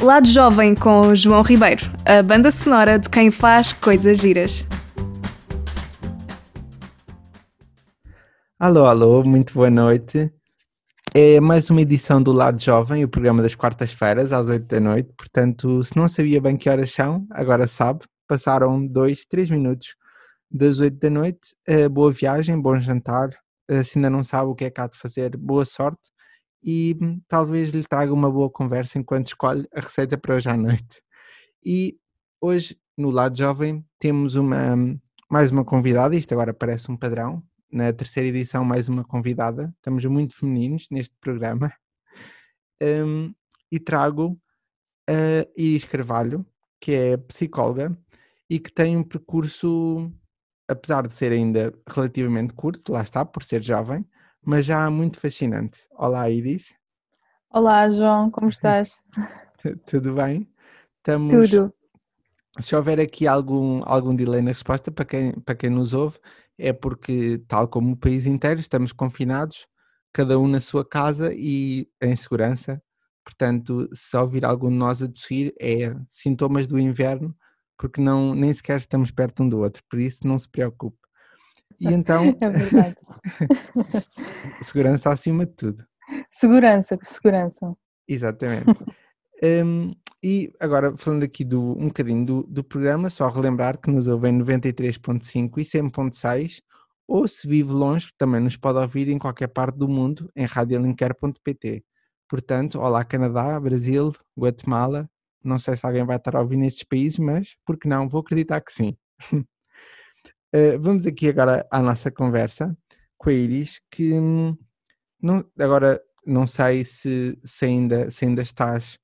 Lado Jovem com João Ribeiro, a banda sonora de quem faz coisas giras. Alô, alô, muito boa noite. É mais uma edição do Lado Jovem, o programa das quartas-feiras, às 8 da noite. Portanto, se não sabia bem que horas são, agora sabe. Passaram dois, três minutos das 8 da noite. Uh, boa viagem, bom jantar. Uh, se ainda não sabe o que é que há de fazer, boa sorte e talvez lhe traga uma boa conversa enquanto escolhe a receita para hoje à noite. E hoje, no lado jovem, temos uma, mais uma convidada, isto agora parece um padrão, na terceira edição mais uma convidada, estamos muito femininos neste programa, um, e trago a Iris Carvalho, que é psicóloga e que tem um percurso, apesar de ser ainda relativamente curto, lá está, por ser jovem, mas já muito fascinante. Olá, Iris. Olá, João, como estás? Tudo bem? Estamos... Tudo. Se houver aqui algum, algum delay na resposta, para quem, para quem nos ouve, é porque, tal como o país inteiro, estamos confinados, cada um na sua casa e em segurança. Portanto, se ouvir algum de nós a tossir, é sintomas do inverno, porque não, nem sequer estamos perto um do outro, por isso não se preocupe. E então. É verdade. segurança acima de tudo. Segurança, segurança. Exatamente. um, e agora, falando aqui do, um bocadinho do, do programa, só relembrar que nos ouvem 93.5 e 100.6, ou se vive longe, também nos pode ouvir em qualquer parte do mundo, em radiolinker.pt. Portanto, olá Canadá, Brasil, Guatemala, não sei se alguém vai estar a ouvir nestes países, mas por que não? Vou acreditar que sim. Uh, vamos aqui agora à nossa conversa com a Iris, que hum, não, agora não sei se, se, ainda, se ainda estás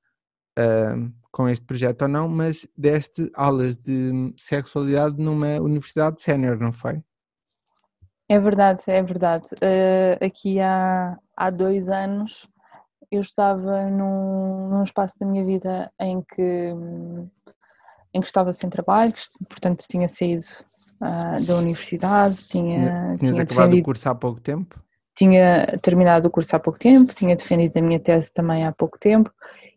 uh, com este projeto ou não, mas deste aulas de sexualidade numa universidade sénior, não foi? É verdade, é verdade. Uh, aqui há, há dois anos eu estava num, num espaço da minha vida em que hum, em que estava sem trabalho, portanto tinha saído uh, da universidade, tinha. Tinhas tinha acabado o curso há pouco tempo? Tinha terminado o curso há pouco tempo, tinha defendido a minha tese também há pouco tempo,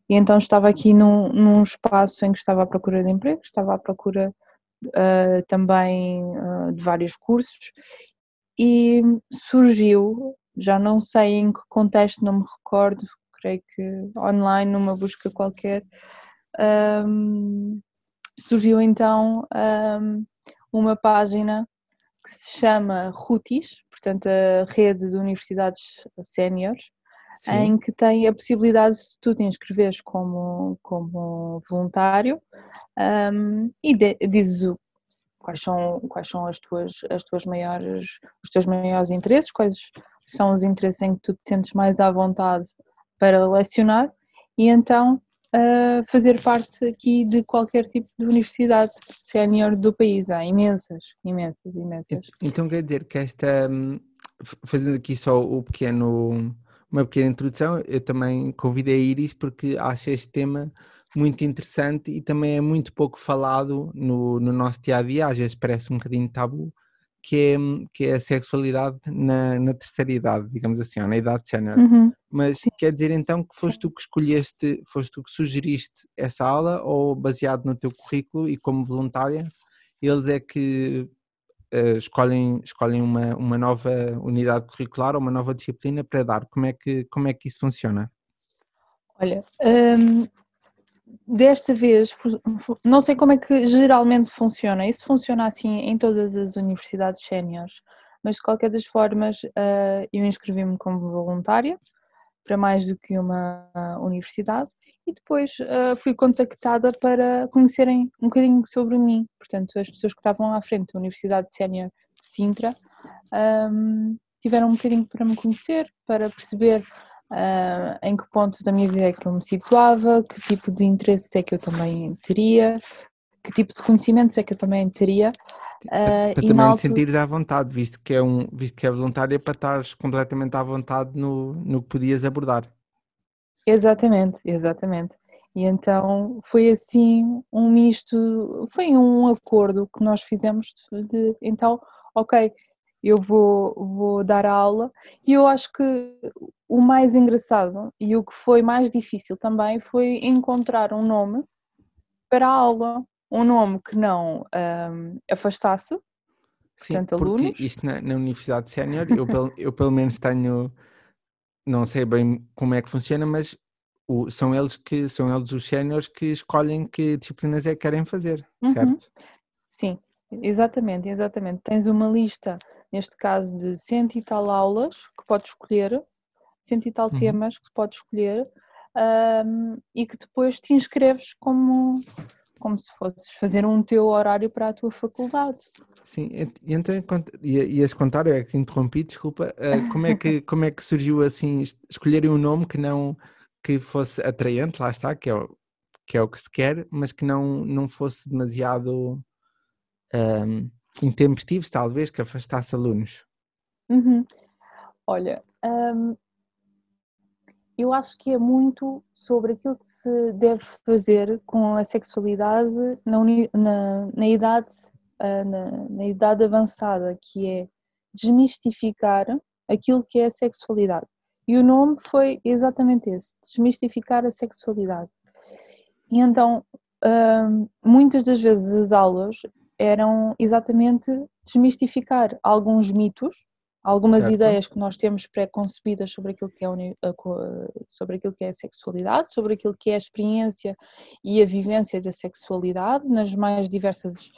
e então estava aqui num, num espaço em que estava à procura de emprego, estava à procura uh, também uh, de vários cursos, e surgiu, já não sei em que contexto, não me recordo, creio que online, numa busca qualquer. Um, surgiu então um, uma página que se chama RUTIS, portanto a Rede de Universidades Séniores, em que tem a possibilidade de tu te inscreveres como, como voluntário um, e de, dizes o, quais são, quais são as tuas, as tuas maiores, os teus maiores interesses, quais são os interesses em que tu te sentes mais à vontade para lecionar e então a fazer parte aqui de qualquer tipo de universidade sénior do país. Há imensas, imensas, imensas. Então quer dizer que esta, hum, fazendo aqui só o pequeno, uma pequena introdução, eu também convidei a Iris porque acho este tema muito interessante e também é muito pouco falado no, no nosso dia a dia, às vezes parece um bocadinho tabu, que é, que é a sexualidade na, na terceira idade, digamos assim, ou na idade sénior. Uhum. Mas Sim. quer dizer então que foste tu que escolheste, foste tu que sugeriste essa aula ou baseado no teu currículo e como voluntária, eles é que uh, escolhem, escolhem uma, uma nova unidade curricular ou uma nova disciplina para dar? Como é que, como é que isso funciona? Olha, hum, desta vez, não sei como é que geralmente funciona, isso funciona assim em todas as universidades séniores, mas de qualquer das formas uh, eu inscrevi-me como voluntária para mais do que uma universidade e depois uh, fui contactada para conhecerem um bocadinho sobre mim. Portanto, as pessoas que estavam à frente da Universidade Sénior de Sintra um, tiveram um bocadinho para me conhecer, para perceber uh, em que ponto da minha vida é que eu me situava, que tipo de interesses é que eu também teria, que tipo de conhecimentos é que eu também teria. Uh, para, também te sentires à vontade, visto que é, um, visto que é voluntária, para estares completamente à vontade no, no que podias abordar. Exatamente, exatamente. E então foi assim um misto, foi um acordo que nós fizemos de, de então, ok, eu vou, vou dar a aula e eu acho que o mais engraçado e o que foi mais difícil também foi encontrar um nome para a aula, um nome que não um, afastasse Sim, portanto, porque alunos. isto na, na Universidade Sénior, eu, pelo- eu pelo menos tenho, não sei bem como é que funciona, mas o- são eles que são eles os séniores que escolhem que disciplinas é que querem fazer, Uhum. certo? Sim, exatamente, exatamente. Tens uma lista, neste caso, de cento e tal aulas que podes escolher, cento e tal Uhum. temas que podes escolher, ahm, e que depois te inscreves como, como se fosses fazer um teu horário para a tua faculdade. Sim, ent- e então ias contar, eu é que te interrompi, desculpa, ah, como é que, como é que surgiu assim, es- escolherem um nome que não, que fosse atraente, lá está, que é o que, é o que se quer, mas que não, não fosse demasiado ahm, intempestivo, talvez, que afastasse alunos. Uhum. Olha, hum, eu acho que é muito sobre aquilo que se deve fazer com a sexualidade na, na- na idade, ah, na, na idade avançada, que é desmistificar aquilo que é a sexualidade. E o nome foi exatamente esse, desmistificar a sexualidade. E então, hum, muitas das vezes as aulas eram exatamente desmistificar alguns mitos, algumas Certo. ideias que nós temos pré-concebidas sobre aquilo que é a sobre aquilo que é a sexualidade, sobre aquilo que é a experiência e a vivência da sexualidade nas mais diversas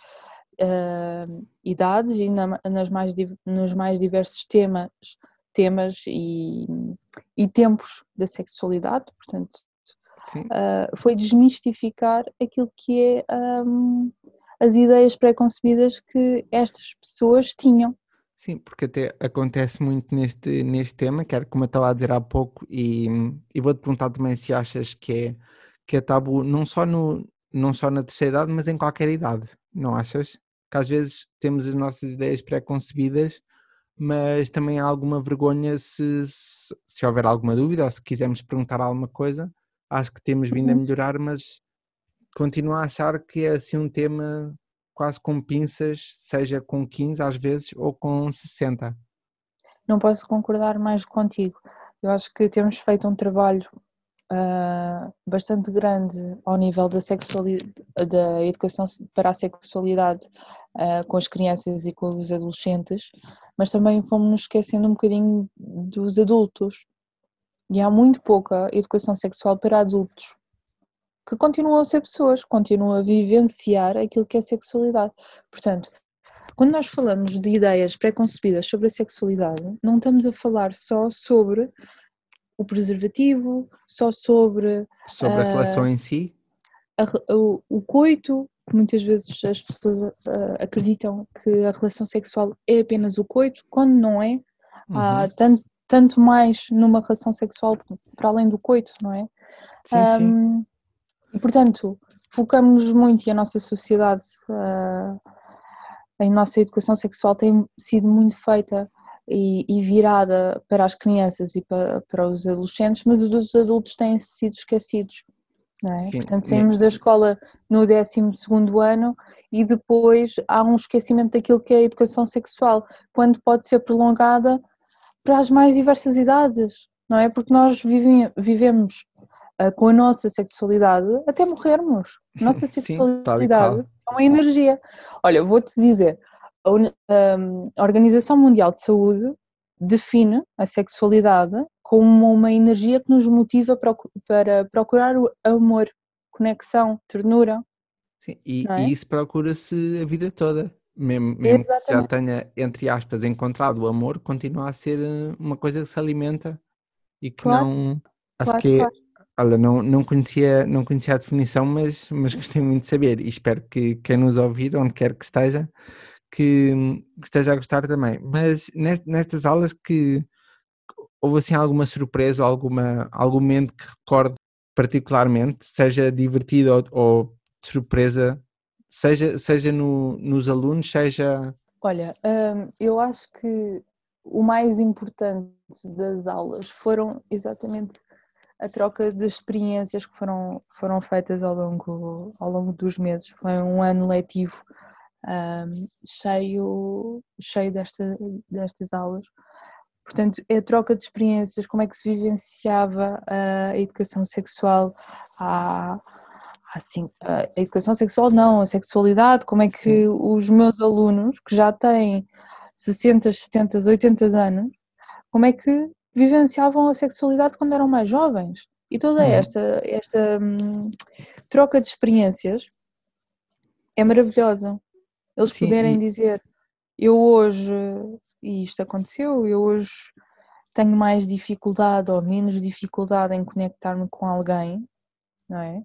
hum, idades e na- nas mais, nos mais diversos temas, temas e, e tempos da sexualidade, portanto Uh, foi desmistificar aquilo que é um, as ideias pré-concebidas que estas pessoas tinham. Sim, porque até acontece muito neste, neste tema, que era como eu estava a dizer há pouco, e, e vou-te perguntar também se achas que é, que é tabu, não só, no, não só na terceira idade, mas em qualquer idade, não achas? Que às vezes temos as nossas ideias pré-concebidas, mas também há alguma vergonha se, se, se houver alguma dúvida ou se quisermos perguntar alguma coisa, acho que temos vindo a Uhum. melhorar, mas continuo a achar que é assim um tema quase com pinças, seja com 15 às vezes ou com 60. Não posso concordar mais contigo. Eu acho que temos feito um trabalho uh, bastante grande ao nível da, sexualidade, da educação para a sexualidade uh, com as crianças e com os adolescentes, mas também fomos nos esquecendo um bocadinho dos adultos. E há muito pouca educação sexual para adultos que continuam a ser pessoas, continuam a vivenciar aquilo que é sexualidade. Portanto, quando nós falamos de ideias pré-concebidas sobre a sexualidade, não estamos a falar só sobre o preservativo, só sobre Sobre a relação Ah, em si? a o, o coito, que muitas vezes as pessoas ah, acreditam que a relação sexual é apenas o coito, quando não é. Há Uhum. tanto, tanto mais numa relação sexual para além do coito, não é? Sim, sim. E portanto, focamos muito e a nossa sociedade, a nossa educação sexual tem sido muito feita e, e virada para as crianças e para, para os adolescentes, mas os adultos têm sido esquecidos. É? Portanto, saímos da escola no 12 ano e depois há um esquecimento daquilo que é a educação sexual, quando pode ser prolongada para as mais diversas idades, não é? Porque nós vivem- vivemos com a nossa sexualidade até morrermos. Nossa Sim, e sexualidade qual. é uma energia. Olha, vou-te dizer, a hum, a Organização Mundial de Saúde define a sexualidade como uma energia que nos motiva para procurar o amor, conexão, ternura, Sim, E, é? e isso procura-se a vida toda. Mesmo, mesmo que já tenha, entre aspas, encontrado o amor, continua a ser eh, uma coisa que se alimenta e que Claro, não. Acho claro, que é. claro. Olha, não, não, conhecia, não conhecia a definição, mas, mas gostei muito de saber e espero que quem nos ouvir, onde quer que esteja, que, que esteja a gostar também. Mas nes- nestas aulas que houve assim alguma surpresa alguma, algum momento que recorde particularmente, seja divertido ou, ou surpresa, seja, seja no, nos alunos, seja. Olha, hum, eu acho que o mais importante das aulas foram exatamente a troca de experiências que foram, foram feitas ao longo, ao longo dos meses. Foi um ano letivo um, cheio, cheio desta, destas aulas. Portanto, é a troca de experiências, como é que se vivenciava a educação sexual há, assim, a educação sexual não, a sexualidade, como é que Sim. os meus alunos, que já têm 60, 70, 80 anos, como é que vivenciavam a sexualidade quando eram mais jovens. E toda uhum. esta, esta hum, troca de experiências é maravilhosa. Eles Sim, poderem e... dizer, eu hoje, e isto aconteceu, eu hoje tenho mais dificuldade ou menos dificuldade em conectar-me com alguém, não é?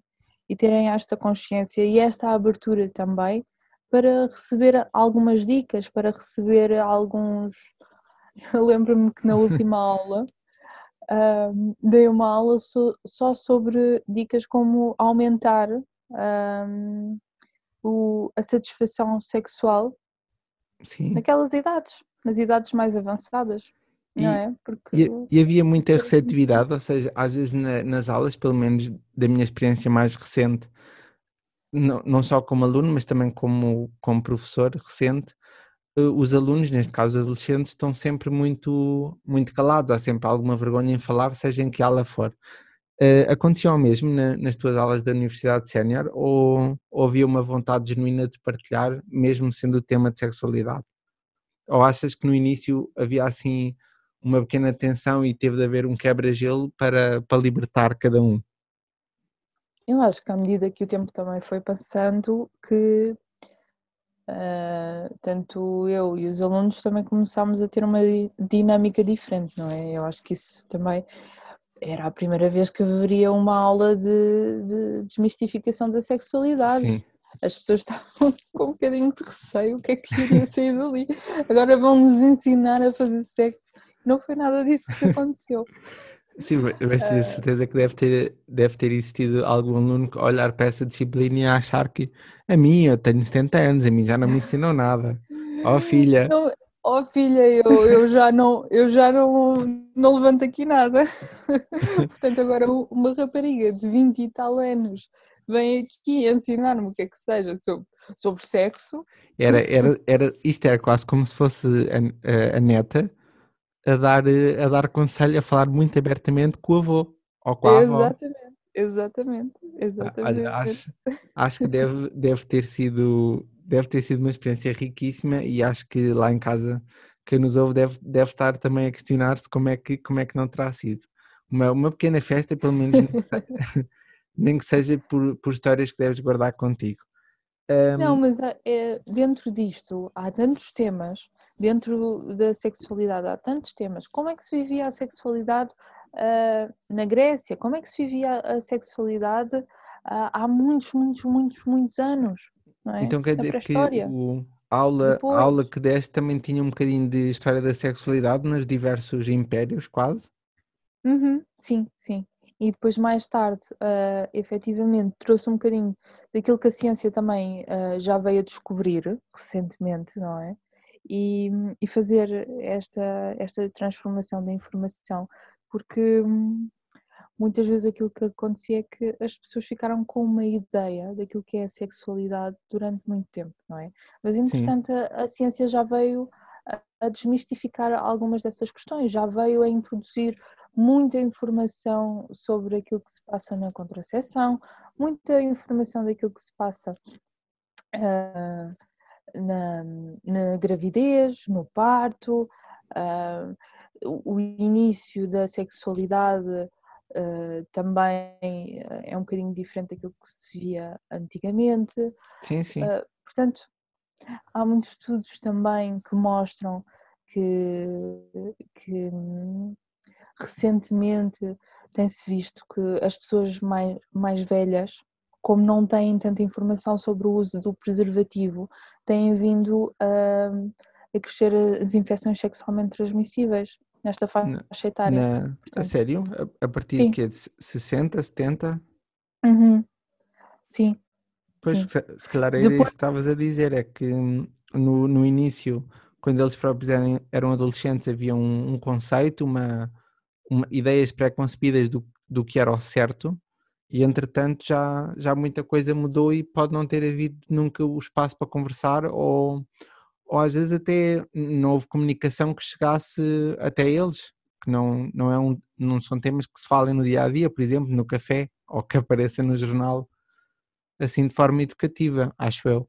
E terem esta consciência e esta abertura também para receber algumas dicas, para receber alguns. Eu lembro-me que na última aula um, dei uma aula so, só sobre dicas como aumentar um, o, a satisfação sexual Sim. naquelas idades, nas idades mais avançadas. E, não é? Porque... e, e havia muita receptividade, ou seja, às vezes na, nas aulas, pelo menos da minha experiência mais recente, não, não só como aluno, mas também como, como professor recente, os alunos, neste caso os adolescentes, estão sempre muito, muito calados, há sempre alguma vergonha em falar, seja em que aula for. Uh, aconteceu o mesmo na, nas tuas aulas da Universidade Sénior ou, ou havia uma vontade genuína de partilhar, mesmo sendo o tema de sexualidade? Ou achas que no início havia assim uma pequena tensão e teve de haver um quebra-gelo para, para libertar cada um? Eu acho que à medida que o tempo também foi passando, que uh, tanto eu e os alunos também começámos a ter uma dinâmica diferente, não é? Eu acho que isso também era a primeira vez que haveria uma aula de, de desmistificação da sexualidade. Sim. As pessoas estavam com um bocadinho de receio, o que é que iria sair dali? Agora vão-nos ensinar a fazer sexo. Não foi nada disso que aconteceu. Sim, mas tenho uh, certeza que deve ter, deve ter existido algum aluno que olhar para essa disciplina e achar que a mim, eu tenho 70 anos, a mim já não me ensinou nada. Oh filha. Não, Oh filha, eu, eu já, não, eu já não, não levanto aqui nada. Portanto, agora uma rapariga de 20 e tal anos vem aqui ensinar-me o que é que seja sobre, sobre sexo. Era, era, era, isto era quase como se fosse a, a, a neta a dar, a dar conselho, a falar muito abertamente com o avô ou com a avó. Exatamente. Exatamente, exatamente. Olha, acho, acho que deve, deve ter sido deve ter sido uma experiência riquíssima e acho que lá em casa quem nos ouve deve, deve estar também a questionar-se como é que como é que não terá sido uma, uma pequena festa pelo menos nem que seja por, por histórias que deves guardar contigo um... Não, mas é, dentro disto há tantos temas, dentro da sexualidade há tantos temas. Como é que se vivia a sexualidade uh, na Grécia? Como é que se vivia a sexualidade uh, há muitos, muitos, muitos, muitos anos? É? Então quer dizer que o, a, aula, a aula que deste também tinha um bocadinho de história da sexualidade nos diversos impérios, quase? Uhum, sim, sim. E depois, mais tarde, uh, efetivamente, trouxe um bocadinho daquilo que a ciência também uh, já veio a descobrir recentemente, não é? E, e fazer esta, esta transformação da informação, porque hum, muitas vezes aquilo que acontecia é que as pessoas ficaram com uma ideia daquilo que é a sexualidade durante muito tempo, não é? Mas entretanto a, a, ciência já veio a, a, desmistificar algumas dessas questões, já veio a introduzir muita informação sobre aquilo que se passa na contracepção, muita informação daquilo que se passa uh, na, na, gravidez, no parto, uh, o início da sexualidade uh, também é um bocadinho diferente daquilo que se via antigamente. Sim, sim. Portanto, há muitos estudos também que mostram que, que recentemente tem-se visto que as pessoas mais, mais velhas, como não têm tanta informação sobre o uso do preservativo, têm vindo a, a crescer as infecções sexualmente transmissíveis nesta faixa etária. Na, Portanto, a sério? A, a partir sim. de quê? De 60, 70? Uhum. Sim. Pois, sim. Se, se calhar era Depois... isso que estavas a dizer, é que hum, no, no início, quando eles próprios eram, eram adolescentes, havia um, um conceito, uma, uma, ideias pré-concebidas do, do que era o certo, E entretanto já, já muita coisa mudou e pode não ter havido nunca o espaço para conversar ou, ou às vezes até não houve comunicação que chegasse até eles, que não, não, é um, não são temas que se falem no dia a dia, por exemplo, no café, ou que apareça no jornal, assim de forma educativa, acho eu.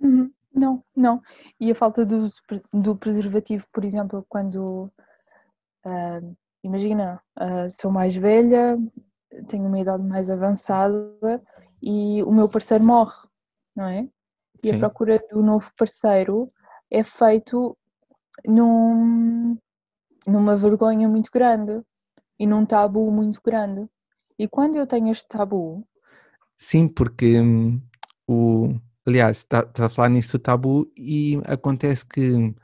Uhum. Não, não. E a falta do, do preservativo, por exemplo, quando uh, imagina, uh, sou mais velha, tenho uma idade mais avançada e o meu parceiro morre, não é? E Sim. a procura do novo parceiro é feito num, numa vergonha muito grande e num tabu muito grande. E quando eu tenho este tabu. Sim, porque hum, o. Aliás, está tá a falar nisso do tabu e acontece que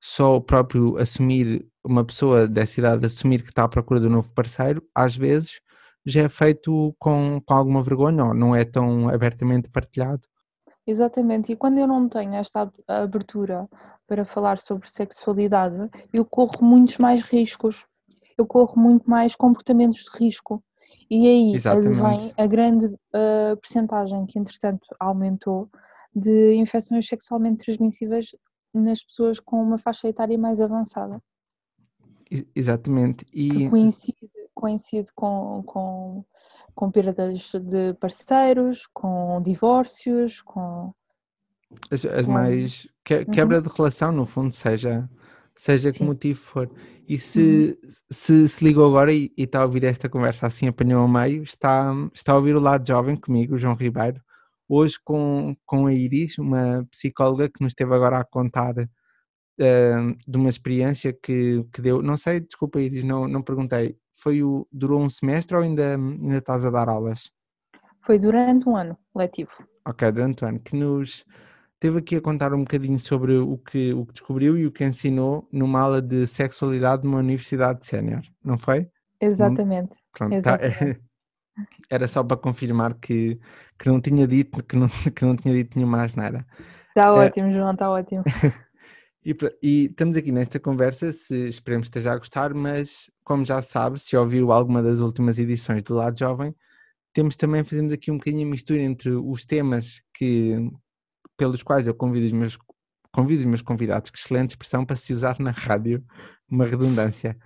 só o próprio assumir, uma pessoa dessa idade assumir que está à procura de um novo parceiro, às vezes já é feito com, com alguma vergonha ou não é tão abertamente partilhado. Exatamente, e quando eu não tenho esta abertura para falar sobre sexualidade, eu corro muitos mais riscos, eu corro muito mais comportamentos de risco. E aí vem a grande uh, percentagem que, entretanto, aumentou de infecções sexualmente transmissíveis nas pessoas com uma faixa etária mais avançada. Exatamente. E... Que coincide, coincide com, com, com perdas de parceiros, com divórcios, com. As, as com... mais. Que, uhum. quebra uhum. de relação, no fundo, seja, seja que motivo for. E se, uhum. se se ligou agora e, e, está a ouvir esta conversa assim, apanhou ao meio, está, está a ouvir o lado jovem comigo, João Ribeiro, hoje com, com a Iris, uma psicóloga que nos esteve agora a contar uh, de uma experiência que, que deu, não sei, desculpa Iris, não, não perguntei, foi o, durou um semestre ou ainda, ainda estás a dar aulas? Foi durante um ano letivo. Ok, durante um ano, que nos teve aqui a contar um bocadinho sobre o que, o que descobriu e o que ensinou numa aula de sexualidade numa universidade sénior, não foi? Exatamente. Pronto, Exatamente. Tá, era só para confirmar que, que não tinha dito que não, que não tinha dito nenhuma asneira. Está é. ótimo, é, João, está ótimo. e, e, estamos aqui nesta conversa, se esperemos que esteja a gostar, mas como já sabe, se ouviu alguma das últimas edições do Lado Jovem, temos também, fazemos aqui um bocadinho a mistura entre os temas que, pelos quais eu convido os meus, convido os meus convidados, que excelente expressão para se usar na rádio, uma redundância.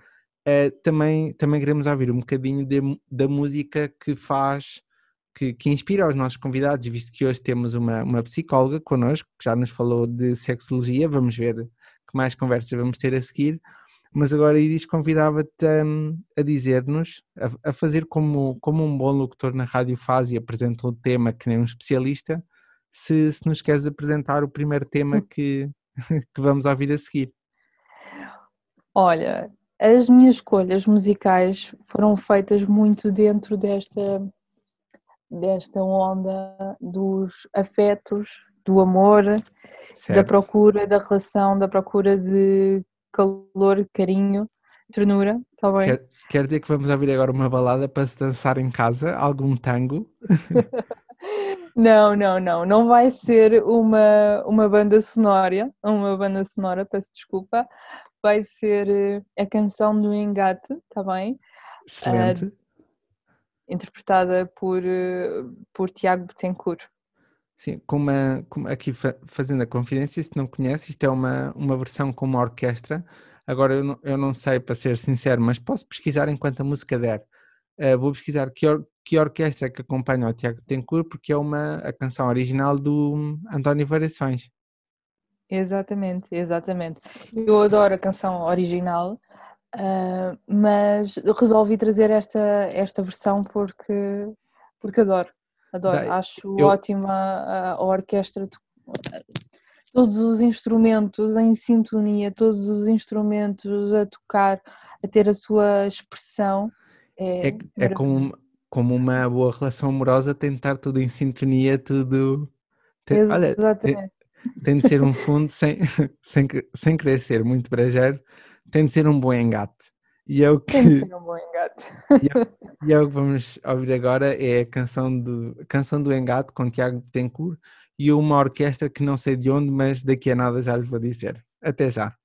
Uh, também, também queremos ouvir um bocadinho de, da música que faz, que, que, inspira os nossos convidados, visto que hoje temos uma, uma psicóloga connosco, que já nos falou de sexologia, vamos ver que mais conversas vamos ter a seguir, mas agora Iris convidava-te a, a dizer-nos, a, a, fazer como, como um bom locutor na rádio faz e apresenta o tema que nem um especialista, se, se nos queres apresentar o primeiro tema hum. que, que vamos ouvir a seguir. Olha, as minhas escolhas musicais foram feitas muito dentro desta, desta onda dos afetos, do amor, certo. da procura da relação, da procura de calor, carinho, ternura, está bem? Quer, quer dizer que vamos ouvir agora uma balada para se dançar em casa, algum tango? não, não, não, não vai ser uma, uma banda sonora, uma banda sonora, peço desculpa, vai ser eh, a canção do Engate, está bem? Excelente. Uh, interpretada por, uh, por Tiago Betancourt. Sim, com uma, com, aqui fazendo a confidência, se não conhece, isto é uma, uma versão com uma orquestra. Agora eu não, eu não sei, para ser sincero, mas posso pesquisar enquanto a música der. Uh, vou pesquisar que, or, que orquestra é que acompanha o Tiago Betancourt, porque é uma, a canção original do António Variações. Exatamente, exatamente. Eu adoro a canção original, uh, mas resolvi trazer esta, esta versão porque, porque adoro, adoro. Bem, Acho eu... ótima a, a orquestra, todos os instrumentos em sintonia, todos os instrumentos a tocar, a ter a sua expressão. É, é, é como, como uma boa relação amorosa, tentar tudo em sintonia, tudo. Exatamente. Olha, tem de ser um fundo sem, sem, sem querer ser muito brejeiro, tem de ser um bom engate. E é o que, tem de ser um bom engate. E é, e é o que vamos ouvir agora, é a canção do, a canção do engate com Tiago Betancourt e uma orquestra que não sei de onde, mas daqui a nada já lhe vou dizer. Até já.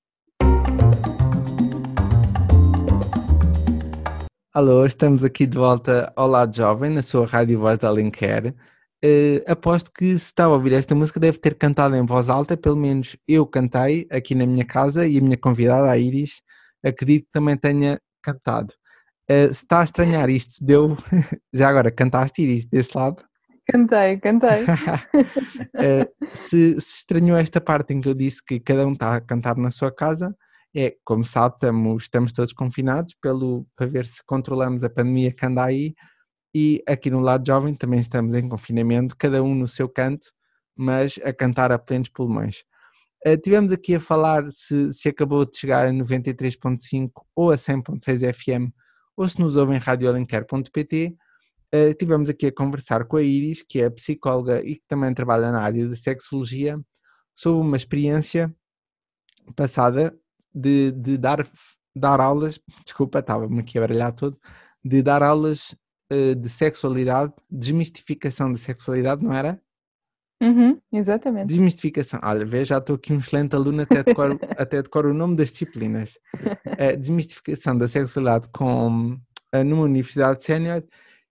Alô, estamos aqui de volta ao lado jovem, na sua rádio voz da Alenquer. Uh, aposto que se está a ouvir esta música deve ter cantado em voz alta, pelo menos eu cantei aqui na minha casa e a minha convidada, a Iris, acredito que também tenha cantado. Uh, se está a estranhar isto, deu. Já agora, cantaste Iris desse lado? Cantei, cantei. uh, se, se estranhou esta parte em que eu disse que cada um está a cantar na sua casa, é, como sabe, estamos, estamos todos confinados pelo, para ver se controlamos a pandemia que anda aí e aqui no lado jovem também estamos em confinamento, cada um no seu canto, mas a cantar a plenos pulmões. Uh, tivemos aqui a falar se, se acabou de chegar a 93.5 ou a 100.6 FM ou se nos ouvem em radioalenquer.pt. Uh, tivemos aqui a conversar com a Iris, que é psicóloga e que também trabalha na área de sexologia, sobre uma experiência passada de, de dar, dar aulas, desculpa, estava-me aqui a baralhar todo, de dar aulas de sexualidade, desmistificação da sexualidade, não era? Uhum, exatamente. Desmistificação. Olha, vê, já estou aqui um excelente aluno, até decoro, até decoro o nome das disciplinas. Uh, desmistificação da sexualidade com, uh, numa universidade sénior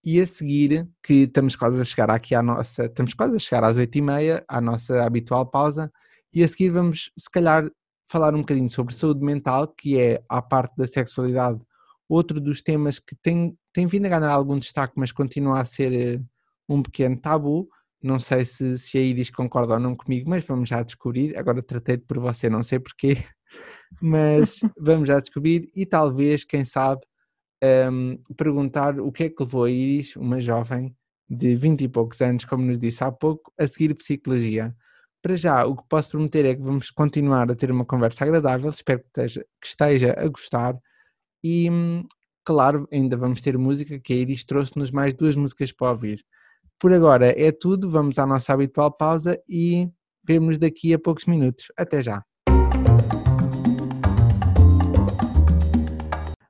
e a seguir, que estamos quase a chegar aqui à nossa, estamos quase a chegar às oito e meia, à nossa habitual pausa, e a seguir vamos, se calhar, falar um bocadinho sobre saúde mental, que é, à parte da sexualidade, outro dos temas que tem, tem vindo a ganhar algum destaque, mas continua a ser eh, um pequeno tabu. Não sei se, se a Iris concorda ou não comigo, mas vamos já descobrir. Agora tratei-te por você, não sei porquê, mas vamos já descobrir e talvez, quem sabe, um, perguntar o que é que levou a Iris, uma jovem de 20 e poucos anos, como nos disse há pouco, a seguir psicologia. Para já, o que posso prometer é que vamos continuar a ter uma conversa agradável, espero que esteja, que esteja a gostar e, claro, ainda vamos ter música, que a Iris trouxe-nos mais duas músicas para ouvir. Por agora é tudo, vamos à nossa habitual pausa e vemos daqui a poucos minutos. Até já!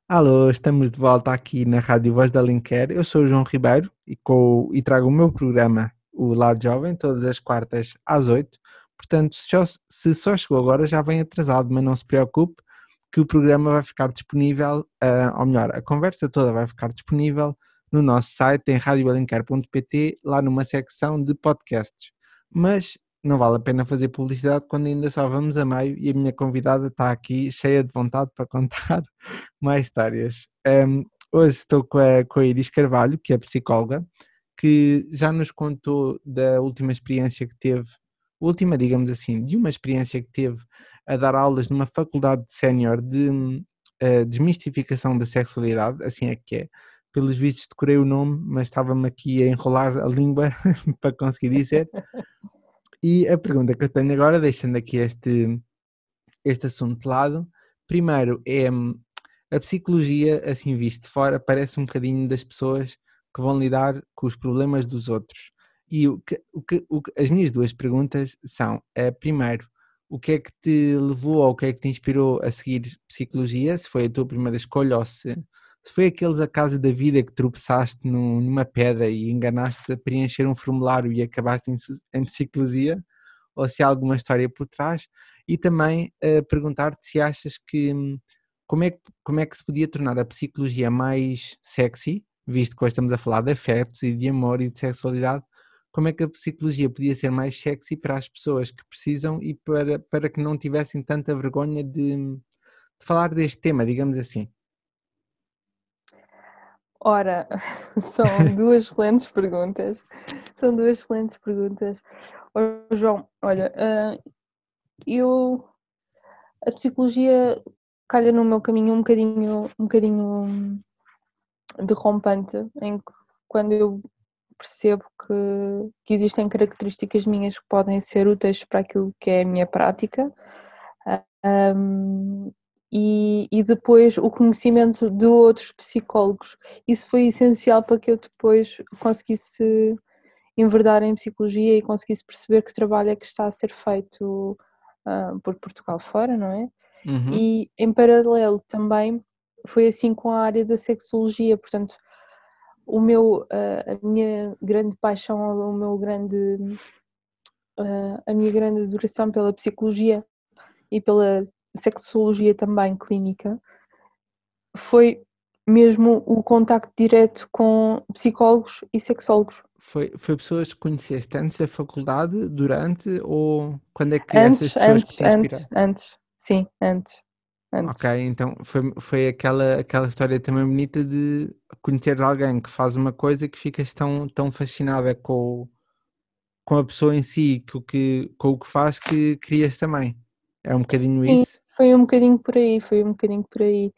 Alô, estamos de volta aqui na Rádio Voz da Linker. Eu sou o João Ribeiro e, com, e trago o meu programa o Lado Jovem, todas as quartas às 8. Portanto, se só, se só chegou agora, já vem atrasado, mas não se preocupe, que o programa vai ficar disponível, uh, ou melhor, a conversa toda vai ficar disponível no nosso site em radioalencar.pt, lá numa secção de podcasts. Mas não vale a pena fazer publicidade quando ainda só vamos a meio e a minha convidada está aqui cheia de vontade para contar mais histórias. Um, hoje estou com a, com a Iris Carvalho, que é psicóloga, que já nos contou da última experiência que teve, última, digamos assim, de uma experiência que teve a dar aulas numa faculdade de sénior de uh, desmistificação da sexualidade, assim é que é. Pelos vistos decorei o nome, mas estava-me aqui a enrolar a língua para conseguir dizer. E a pergunta que eu tenho agora, deixando aqui este, este assunto de lado, primeiro é a psicologia, assim visto de fora, parece um bocadinho das pessoas que vão lidar com os problemas dos outros. E o que, o que, o que as minhas duas perguntas são: é, primeiro, o que é que te levou ou o que é que te inspirou a seguir psicologia? Se foi a tua primeira escolha ou se, se foi aqueles acasos da vida que tropeçaste num, numa pedra e enganaste a preencher um formulário e acabaste em, em psicologia, ou se há alguma história por trás. E também uh, perguntar-te se achas que como é, que como é que se podia tornar a psicologia mais sexy visto que hoje estamos a falar de afetos e de amor e de sexualidade, como é que a psicologia podia ser mais sexy para as pessoas que precisam e para, para que não tivessem tanta vergonha de, de falar deste tema, digamos assim? Ora, são duas excelentes perguntas. São duas excelentes perguntas. Oh, João, olha, uh, eu a psicologia calha no meu caminho um bocadinho, um bocadinho derrompante em que quando eu percebo que, que existem características minhas que podem ser úteis para aquilo que é a minha prática um, e, e, depois o conhecimento de outros psicólogos. Isso foi essencial para que eu depois conseguisse enverdar em psicologia e conseguisse perceber que trabalho é que está a ser feito uh, por Portugal fora, não é? Uhum. E em paralelo também foi assim com a área da sexologia, portanto, o meu, a minha grande paixão, o meu grande, a minha grande adoração pela psicologia e pela sexologia também clínica foi mesmo o contacto direto com psicólogos e sexólogos. Foi, foi pessoas que conheceste antes da faculdade, durante ou quando é que Antes, essas pessoas antes, te antes, inspiraram? antes, sim, antes. Antes. Ok, então foi, foi aquela, aquela história também bonita de conheceres alguém que faz uma coisa que ficas tão, tão fascinada com, com a pessoa em si, com o que, com o que faz, que querias também. É um bocadinho Sim. isso? Foi um bocadinho por aí, foi um bocadinho por aí.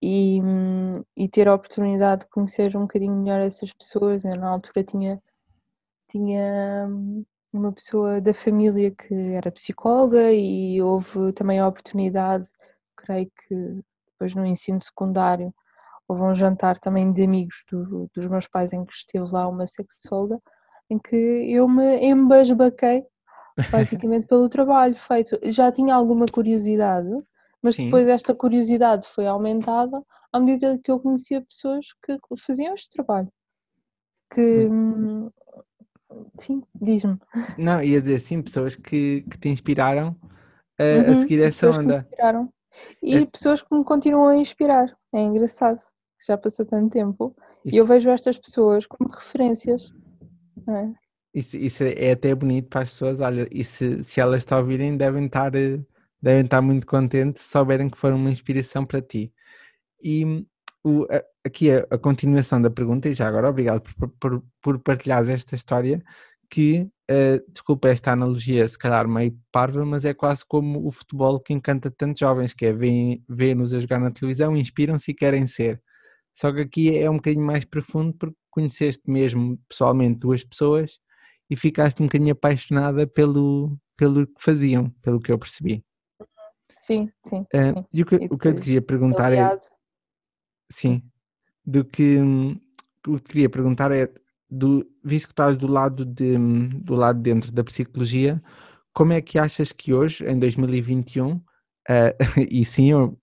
E, hum, e ter a oportunidade de conhecer um bocadinho melhor essas pessoas. Eu, na altura tinha, tinha hum, uma pessoa da família que era psicóloga e houve também a oportunidade, creio que depois no ensino secundário, houve um jantar também de amigos do- dos meus pais em que esteve lá uma sexóloga, em que eu me embasbaquei basicamente pelo trabalho feito. Já tinha alguma curiosidade, mas Sim. depois esta curiosidade foi aumentada à medida que eu conhecia pessoas que faziam este trabalho. Que hum, sim, diz-me. Não, ia dizer sim, pessoas que, que te inspiraram a, a Uhum, seguir essa pessoas que me onda. inspiraram. E Esse- pessoas que me continuam a inspirar. É engraçado. Já passou tanto tempo. E eu Isso, vejo estas pessoas como referências. é? isso, isso é até bonito para as pessoas. Olha, e se, se elas te ouvirem, devem estar, eh, devem estar muito contentes se souberem que foram uma inspiração para ti. E o- a- aqui a, a continuação da pergunta, e já agora obrigado por, por, por partilhares esta história, que, eh, desculpa esta analogia se calhar meio parva, mas é quase como o futebol que encanta tantos jovens, que é vêem-nos a jogar na televisão, inspiram-se e querem ser. Só que aqui é um bocadinho mais profundo porque conheceste mesmo pessoalmente duas pessoas e ficaste um bocadinho apaixonada pelo, pelo que faziam, pelo que eu percebi. Sim, sim. Ah, sim. e o que, E o que eu te queria perguntar é, sim, do que hum, o que te queria perguntar é, do, visto que estás do lado de, do lado dentro da psicologia, como é que achas que hoje, em 2021, ah, e sim, eu,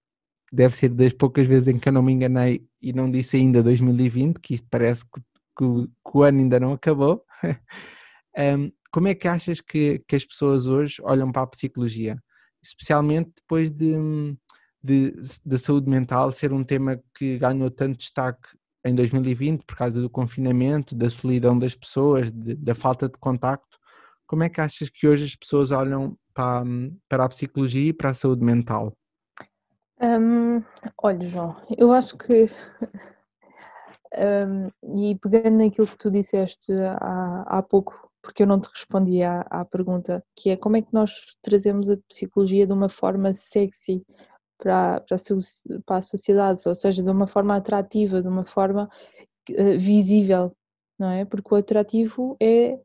deve ser das poucas vezes em que eu não me enganei e não disse ainda 2020, que parece que, que que o ano ainda não acabou, hum, como é que achas que, que as pessoas hoje olham para a psicologia? Especialmente depois de, de, de saúde mental ser um tema que ganhou tanto destaque em 2020 por causa do confinamento, da solidão das pessoas, de- da falta de contacto. Como é que achas que hoje as pessoas olham para, hum, para a psicologia e para a saúde mental? Hum, olha, João, eu acho que, hum, e pegando naquilo que tu disseste há, há pouco, porque eu não te respondi à, à pergunta, que é como é que nós trazemos a psicologia de uma forma sexy para, para, a, para a sociedade, ou seja, de uma forma atrativa, de uma forma eh, visível, não é? Porque o atrativo é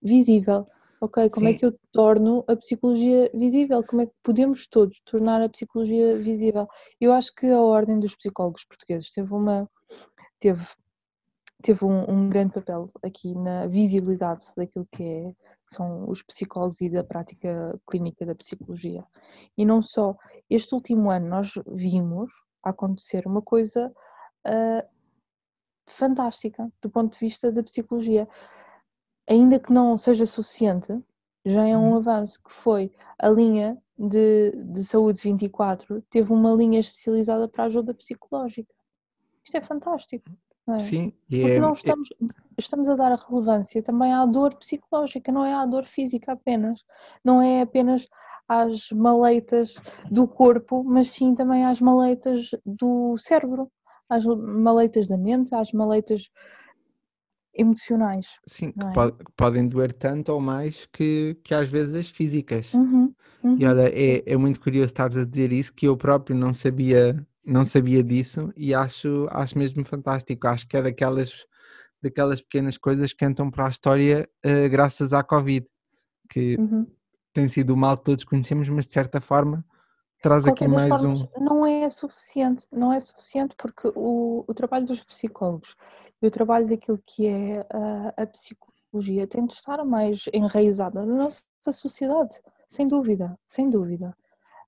visível. Ok, como é Sim. que eu torno a psicologia visível? Como é que podemos todos tornar a psicologia visível? Eu acho que a Ordem dos Psicólogos Portugueses teve uma teve, teve um, um grande papel aqui na visibilidade daquilo que, é, são os psicólogos e da prática clínica da psicologia. E não só, este último ano nós vimos acontecer uma coisa ah, fantástica do ponto de vista da psicologia ainda que não seja suficiente, já é um Uhum. avanço, que foi a linha de, de saúde 24, teve uma linha especializada para ajuda psicológica. Isto é fantástico, é? Sim, e Porque é, não é- estamos, estamos a dar a relevância também à dor psicológica, não é à dor física apenas, não é apenas às maleitas do corpo, mas sim também às maleitas do cérebro, às maleitas da mente, às maleitas emocionais. sim, que, é? pode- que podem doer tanto ou mais que, que às vezes as físicas. Uhum, uhum. E olha, é, é muito curioso estares a dizer isso, que eu próprio não sabia, não sabia disso e acho, acho mesmo fantástico. Acho que é daquelas, daquelas pequenas coisas que entram para a história eh, graças à Covid, que Uhum. tem sido o mal que todos conhecemos, mas de certa forma traz aqui mais formas, um. não é suficiente, não é suficiente porque o, o trabalho dos psicólogos e o trabalho daquilo que é a, a psicologia tem de estar mais enraizada na nossa sociedade, sem dúvida, sem dúvida.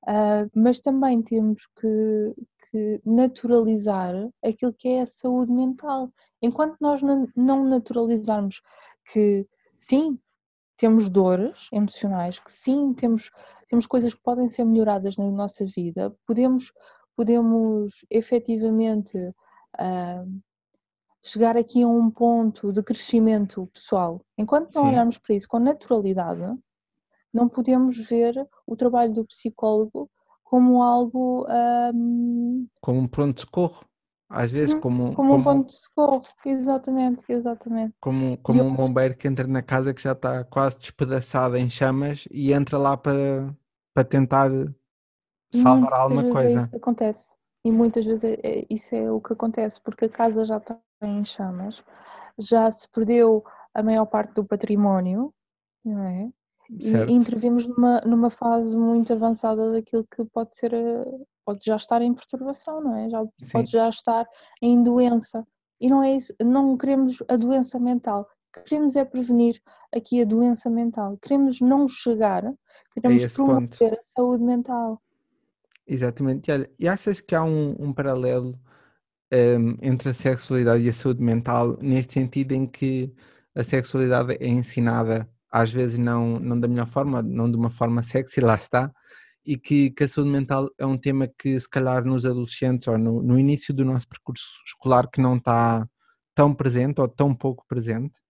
Ah, mas também temos que, que naturalizar aquilo que é a saúde mental. Enquanto nós não- naturalizarmos que sim, temos dores emocionais, que sim, temos, temos coisas que podem ser melhoradas na nossa vida, podemos, podemos efetivamente uh, chegar aqui a um ponto de crescimento pessoal. Enquanto não Sim. olharmos para isso com naturalidade, não podemos ver o trabalho do psicólogo como algo um, Como um pronto-socorro. Às vezes, Uhum, como, como um como, ponto de socorro. Exatamente, exatamente. como, como um bombeiro que entra na casa que já está quase despedaçada em chamas e entra lá para, para tentar salvar muitas alguma vezes é coisa. isso que acontece. E muitas vezes é- é- isso é o que acontece, porque a casa já está em chamas, já se perdeu a maior parte do património, não é? E Certo? intervimos numa, numa fase muito avançada daquilo que pode ser, eh, pode já estar em perturbação, não é? Já Sim. pode já estar em doença. E não é isso, não queremos a doença mental, queremos é prevenir aqui a doença mental, queremos não chegar, queremos ponto. promover a saúde mental. Exatamente. E, olha, e achas que há um, um paralelo hum, entre a sexualidade e a saúde mental, neste sentido em que a sexualidade é ensinada, às vezes não, não da melhor forma, não de uma forma sexy, lá está, e que, que a saúde mental é um tema que se calhar nos adolescentes ou no, no início do nosso percurso escolar que não está tão presente ou tão pouco presente?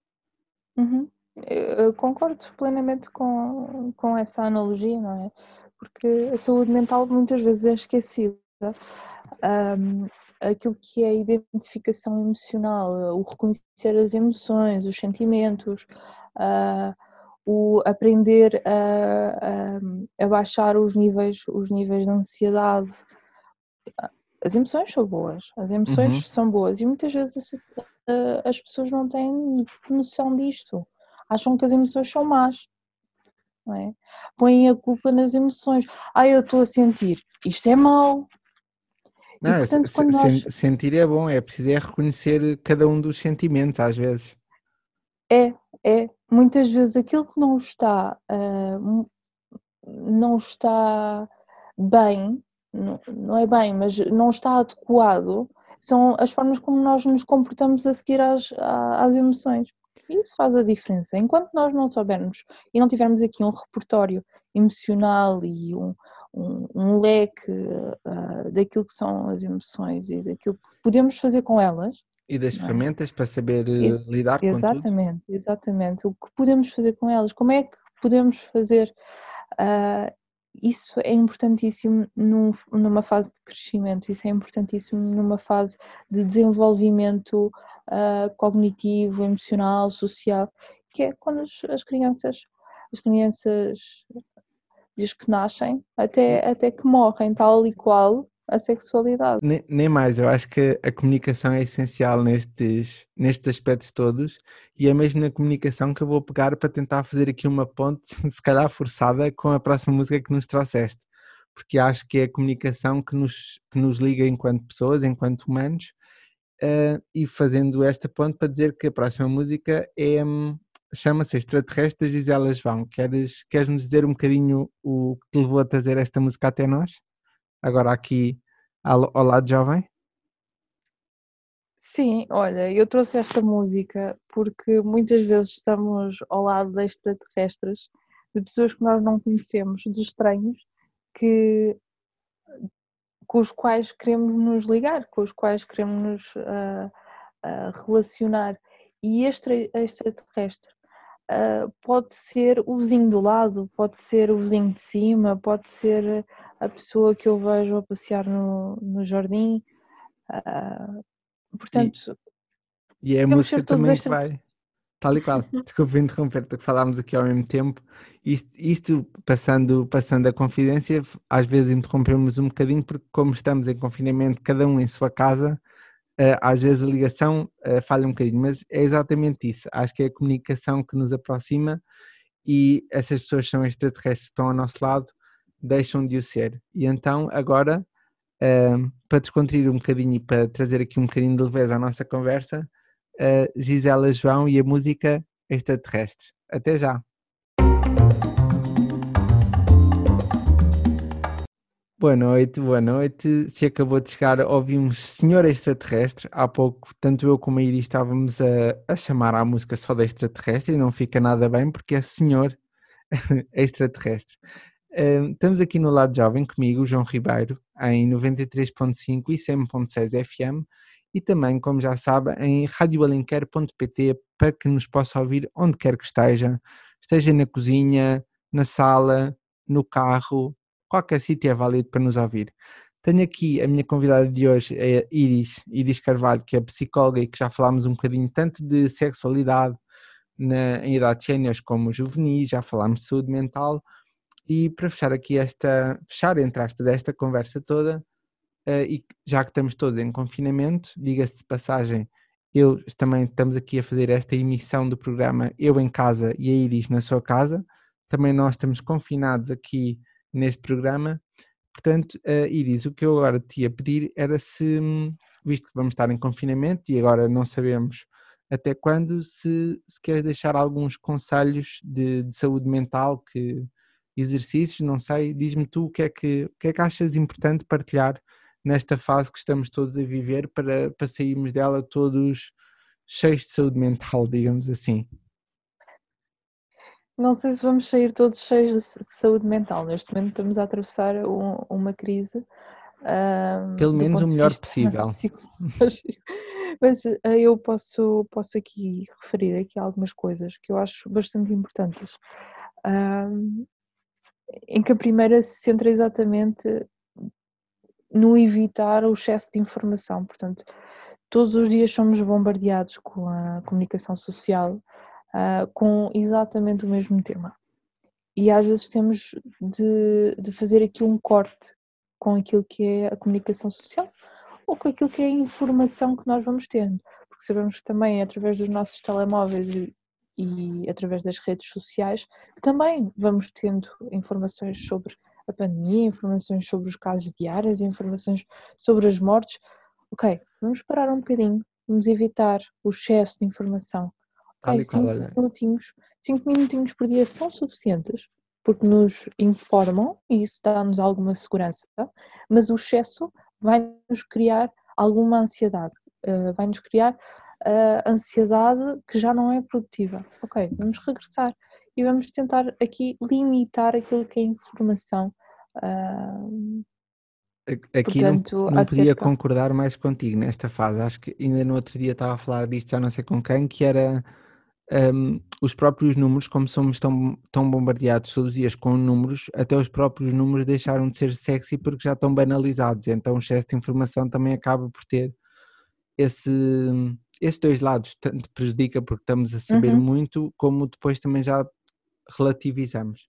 Uhum. Eu concordo plenamente com, com essa analogia, não é? Porque a saúde mental muitas vezes é esquecida. Ahm, aquilo que é a identificação emocional, o reconhecer as emoções, os sentimentos, ah, o aprender a, a, a baixar os níveis, os níveis de ansiedade. As emoções são boas, as emoções Uhum. são boas e muitas vezes ah, as pessoas não têm noção disto. Acham que as emoções são más. Não é? Põem a culpa nas emoções. Ah, eu estou a sentir, isto é mau. E, Não, portanto, se- nós- sen- sentir é bom, é preciso é reconhecer cada um dos sentimentos, às vezes. É, é. Muitas vezes aquilo que não está, mu- não está bem, não, não é bem, mas não está adequado, são as formas como nós nos comportamos a seguir às, às emoções. Isso faz a diferença. Enquanto nós não soubermos e não tivermos aqui um repertório emocional e um, um, um leque ah, daquilo que são as emoções e daquilo que podemos fazer com elas, E das Não é? ferramentas para saber E- eh, lidar com. Exatamente, exatamente. O que podemos fazer com elas? Como é que podemos fazer? ah, isso é importantíssimo num- numa fase de crescimento, isso é importantíssimo numa fase de desenvolvimento ah, cognitivo, emocional, social, que é quando as, as crianças, as crianças desde que nascem até, até que morrem, tal e qual a sexualidade. Nem, nem mais, eu acho que a comunicação é essencial nestes, nestes aspectos todos e é mesmo na comunicação que eu vou pegar para tentar fazer aqui uma ponte, se calhar forçada, com a próxima música que nos trouxeste, porque acho que é a comunicação que nos, que nos liga enquanto pessoas, enquanto humanos, eh, e fazendo esta ponte para dizer que a próxima música é, hum, chama-se Extraterrestres e Elas Vão. Queres, queres nos dizer um bocadinho o que te levou a trazer esta música até nós? Agora aqui ao, ao lado jovem? Sim, olha, eu trouxe esta música porque muitas vezes estamos ao lado de extraterrestres, de pessoas que nós não conhecemos, de estranhos, que, com os quais queremos nos ligar, com os quais queremos nos ah, ah, relacionar. E este extraterrestre ah, pode ser o vizinho do lado, pode ser o vizinho de cima, pode ser a pessoa que eu vejo a passear no, no jardim. ah, portanto, E é a música também que vai. Tal e qual. Desculpa interromper-te, que falámos aqui ao mesmo tempo. Isto, isto passando, passando a confidência, às vezes interrompemos um bocadinho, porque como estamos em confinamento, cada um em sua casa, eh, às vezes a ligação eh, falha um bocadinho, mas é exatamente isso. Acho que é a comunicação que nos aproxima e essas pessoas são extraterrestres estão ao nosso lado deixam de o ser. E então, agora, eh, para descontrair um bocadinho e para trazer aqui um bocadinho de leveza à nossa conversa, eh, Gisela João e a música Extraterrestres. Até já! Boa noite, boa noite. Se acabou de chegar, ouvimos Senhor Extraterrestre. Há pouco, tanto eu como a Iris estávamos a, a chamar a música só de extraterrestre e não fica nada bem porque é Senhor Extraterrestre. Estamos aqui no lado jovem comigo, João Ribeiro, em 93.5 e 100.6 FM. e também, como já sabe, em radioalenquer.pt para que nos possa ouvir onde quer que esteja, esteja na cozinha, na sala, no carro, qualquer sítio é válido para nos ouvir. Tenho aqui a minha convidada de hoje, é Iris, Iris Carvalho, que é psicóloga e que já falámos um bocadinho tanto de sexualidade na, em idades séniores como juvenis, já falámos de saúde mental. E para fechar aqui esta, fechar entre aspas, esta conversa toda, uh, e já que estamos todos em confinamento, diga-se de passagem, eu também estamos aqui a fazer esta emissão do programa Eu em Casa e a Iris na sua casa. Também nós estamos confinados aqui neste programa. Portanto, uh, Iris, o que eu agora te ia pedir era se, visto que vamos estar em confinamento e agora não sabemos até quando, se, se queres deixar alguns conselhos de, de, saúde mental, que exercícios, não sei, diz-me tu o que, é que, o que é que achas importante partilhar nesta fase que estamos todos a viver para, para sairmos dela todos cheios de saúde mental, digamos assim. Não sei se vamos sair todos cheios de saúde mental. Neste momento estamos a atravessar um, uma crise. Um, Pelo menos o melhor possível. Mas uh, eu posso, posso aqui referir aqui algumas coisas que eu acho bastante importantes. Um, em que a primeira se centra exatamente no evitar o excesso de informação. Portanto, todos os dias somos bombardeados com a comunicação social uh, com exatamente o mesmo tema. E às vezes temos de, de fazer aqui um corte com aquilo que é a comunicação social ou com aquilo que é a informação que nós vamos tendo, porque sabemos que também através dos nossos telemóveis e, e através das redes sociais também vamos tendo informações sobre a pandemia, informações sobre os casos diários, informações sobre as mortes. Ok, vamos parar um bocadinho, vamos evitar o excesso de informação. Ok, cinco minutinhos, cinco minutinhos por dia são suficientes porque nos informam e isso dá-nos alguma segurança, mas o excesso vai-nos criar alguma ansiedade, uh, vai-nos criar uh, ansiedade que já não é produtiva. Ok, vamos regressar e vamos tentar aqui limitar aquilo que é informação. Uh, Aqui Portanto, não, não podia concordar mais contigo nesta fase. Acho que ainda no outro dia estava a falar disto, já não sei com quem, que era um, os próprios números, como somos tão, tão bombardeados todos os dias com números, até os próprios números deixaram de ser sexy porque já estão banalizados. Então o excesso de informação também acaba por ter esse, esses dois lados. Tanto prejudica porque estamos a saber uhum. muito, como depois também já relativizamos.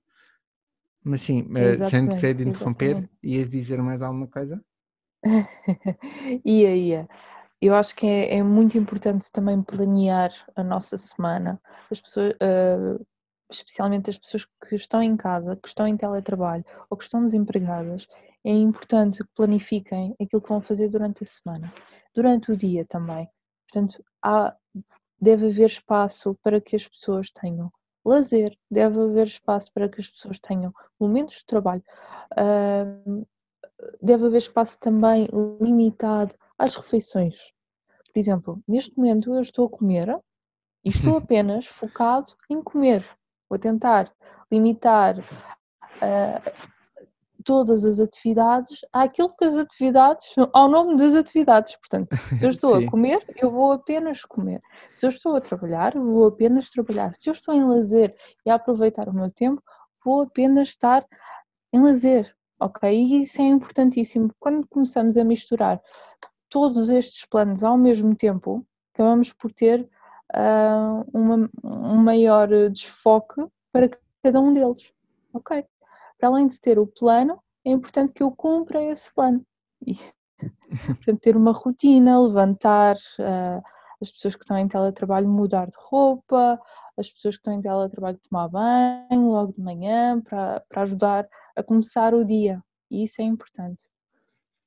Mas sim, eh, sem querer interromper, ias dizer mais alguma coisa? ia, ia eu acho que é, é, muito importante também planear a nossa semana, as pessoas, uh, especialmente as pessoas que estão em casa, que estão em teletrabalho ou que estão desempregadas, é importante que planifiquem aquilo que vão fazer durante a semana, durante o dia também. Portanto, há, deve haver espaço para que as pessoas tenham lazer, deve haver espaço para que as pessoas tenham momentos de trabalho, uh, deve haver espaço também limitado às refeições. Por exemplo, neste momento eu estou a comer e estou apenas focado em comer. Vou tentar limitar uh, todas as atividades àquilo que as atividades, ao nome das atividades. Portanto, se eu estou a comer, eu vou apenas comer. Se eu estou a trabalhar, vou apenas trabalhar. Se eu estou em lazer e a aproveitar o meu tempo, vou apenas estar em lazer. Ok? E isso é importantíssimo. Quando começamos a misturar todos estes planos ao mesmo tempo, acabamos por ter uh, uma, um maior desfoque para cada um deles. Ok? Para além de ter o plano, é importante que eu cumpra esse plano. E, portanto, ter uma rotina, levantar, uh, as pessoas que estão em teletrabalho mudar de roupa, as pessoas que estão em teletrabalho tomar banho logo de manhã para, para ajudar a começar o dia. E isso é importante.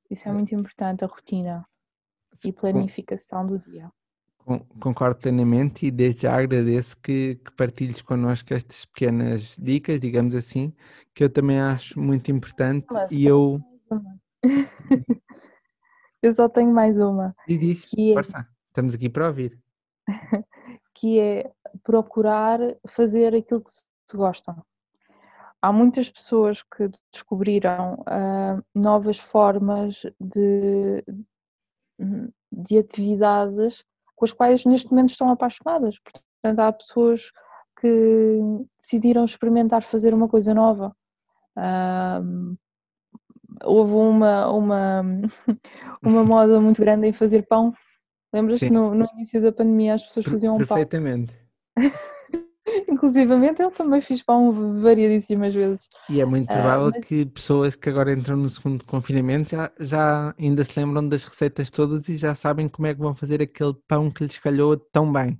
Isso é, é. muito importante, a rotina e planificação do dia. Concordo plenamente e desde já agradeço que, que partilhes connosco estas pequenas dicas, digamos assim, que eu também acho muito importante Mas e eu... eu só tenho mais uma. E diz, que é... Força, estamos aqui para ouvir. que é procurar fazer aquilo que se gostam. Há muitas pessoas que descobriram uh, novas formas de, de atividades com as quais neste momento estão apaixonadas. Portanto, há pessoas que decidiram experimentar fazer uma coisa nova. Um, houve uma, uma, uma moda muito grande em fazer pão. Lembras-te no, no início da pandemia as pessoas faziam pão? Perfeitamente. Inclusivamente eu também fiz pão variadíssimas vezes. E é muito ah, provável uh, mas... que pessoas que agora entram no segundo confinamento já, já ainda se lembram das receitas todas e já sabem como é que vão fazer aquele pão que lhes calhou tão bem.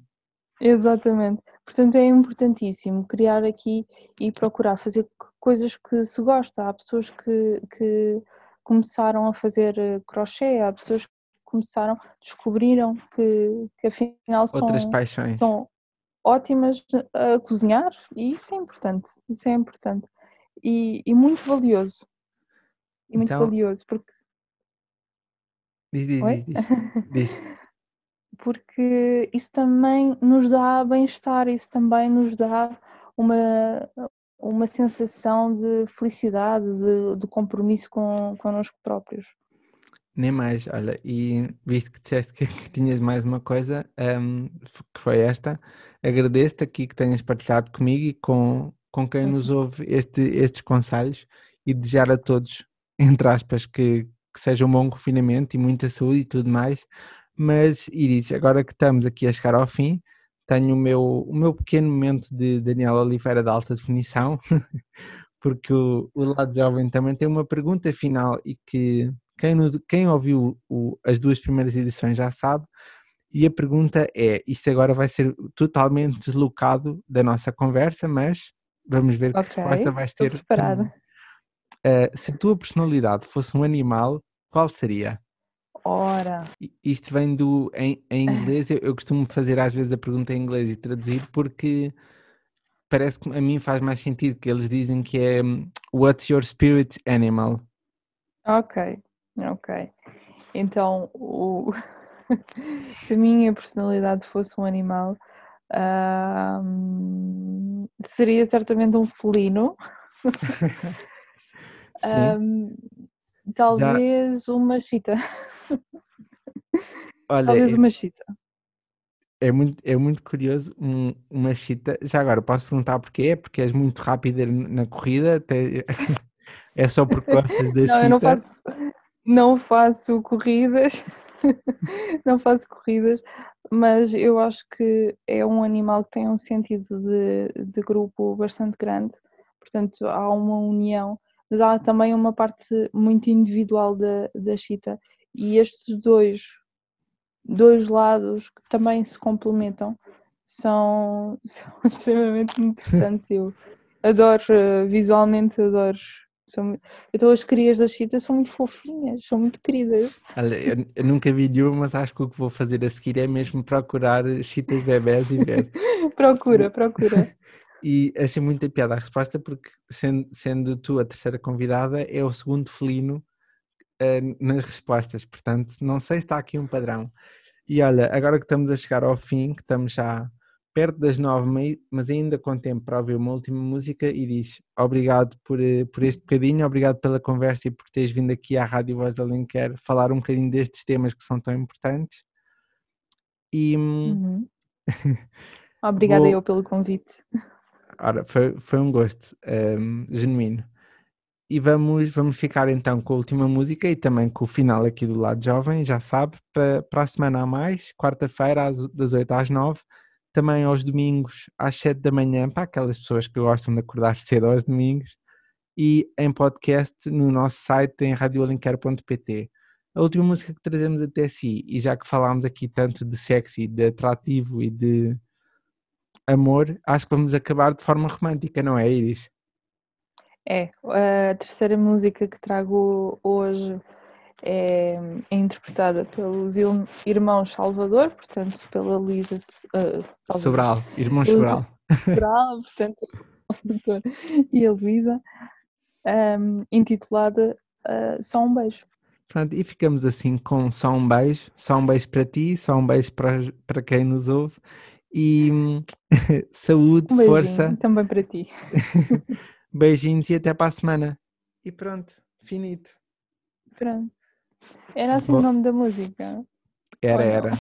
Exatamente. Portanto, é importantíssimo criar aqui e procurar fazer coisas que se gosta. Há pessoas que, que começaram a fazer eh, crochê, há pessoas que começaram, descobriram que, que afinal são, Outras paixões. são ótimas a cozinhar e isso é importante, isso é importante e, e muito valioso. E muito então, valioso porque. Diz, diz, diz, diz. porque isso também nos dá bem-estar, isso também nos dá uma, uma sensação de felicidade, de, de compromisso com, connosco próprios. Nem mais, olha, e visto que disseste que, que tinhas mais uma coisa, um, que foi esta, agradeço-te aqui que tenhas partilhado comigo e com, com quem nos uhum. ouve este, estes conselhos e desejar a todos, entre aspas, que, que seja um bom confinamento e muita saúde e tudo mais. Mas, Iris, agora que estamos aqui a chegar ao fim, tenho o meu, o meu pequeno momento de Daniel Oliveira de alta definição, porque o, o lado jovem também tem uma pergunta final e que quem, nos, quem ouviu o, as duas primeiras edições já sabe. E a pergunta é: isto agora vai ser totalmente deslocado da nossa conversa, mas vamos ver okay, que resposta vais ter. Preparada. Uh, se a tua personalidade fosse um animal, qual seria? Ora. Isto vem do. Em, em inglês, eu, eu, costumo fazer às vezes a pergunta em inglês e traduzir porque parece que a mim faz mais sentido que eles dizem que é hum, What's your spirit animal? Ok, ok. Então, o... se a minha personalidade fosse um animal, um, seria certamente um felino. um, talvez Já... uma chita. Olha, talvez uma chita. É muito, é muito curioso um, uma chita. Já agora, posso perguntar porquê? Porque és muito rápida na corrida? Tem... é só porque gostas da não, chita? Eu não faço, não faço corridas, não faço corridas, mas eu acho que é um animal que tem um sentido de, de grupo bastante grande, portanto há uma união, mas há também uma parte muito individual da, da chita e estes dois, dois lados que também se complementam são, são extremamente interessantes. Eu adoro visualmente, adoro são, então as crias das chitas são muito fofinhas, são muito queridas. Olha, eu, eu, nunca vi nenhuma, mas acho que o que vou fazer a seguir é mesmo procurar chitas bebés e ver. procura, procura. e achei muita piada a resposta porque sendo, sendo tu a terceira convidada é o segundo felino uh, nas respostas, portanto não sei se está aqui um padrão. E olha, agora que estamos a chegar ao fim, que estamos já perto das nove, mas ainda com tempo para ouvir uma última música e diz obrigado por, eh, por este bocadinho, obrigado pela conversa e por teres vindo aqui à Rádio Voz da Linker falar um bocadinho destes temas que são tão importantes. E... Uhum. Obrigada Vou... eu pelo convite. Ora, foi, foi um gosto um, genuíno. E vamos, vamos ficar então com a última música e também com o final aqui do lado jovem, já sabe, para, para a semana a mais, quarta-feira, das 8 às 9 também aos domingos às 7 da manhã, para aquelas pessoas que gostam de acordar cedo aos domingos, e em podcast no nosso site em radioalinquer.pt. A última música que trazemos até si, e já que falámos aqui tanto de sexy, de atrativo e de amor, acho que vamos acabar de forma romântica, não é, Iris? É, a terceira música que trago hoje é, é, interpretada pelos irmãos Salvador, portanto, pela Luísa uh, Sobral, irmãos Sobral. Sobral, portanto, Salvador e a Luísa, um, intitulada uh, Só um Beijo. Pronto, e ficamos assim com só um beijo, só um beijo para ti, só um beijo para, para quem nos ouve e saúde, um força. Também para ti. Beijinhos e até para a semana. E pronto, finito. Pronto. Era assim Bom, o nome da música? Era, era.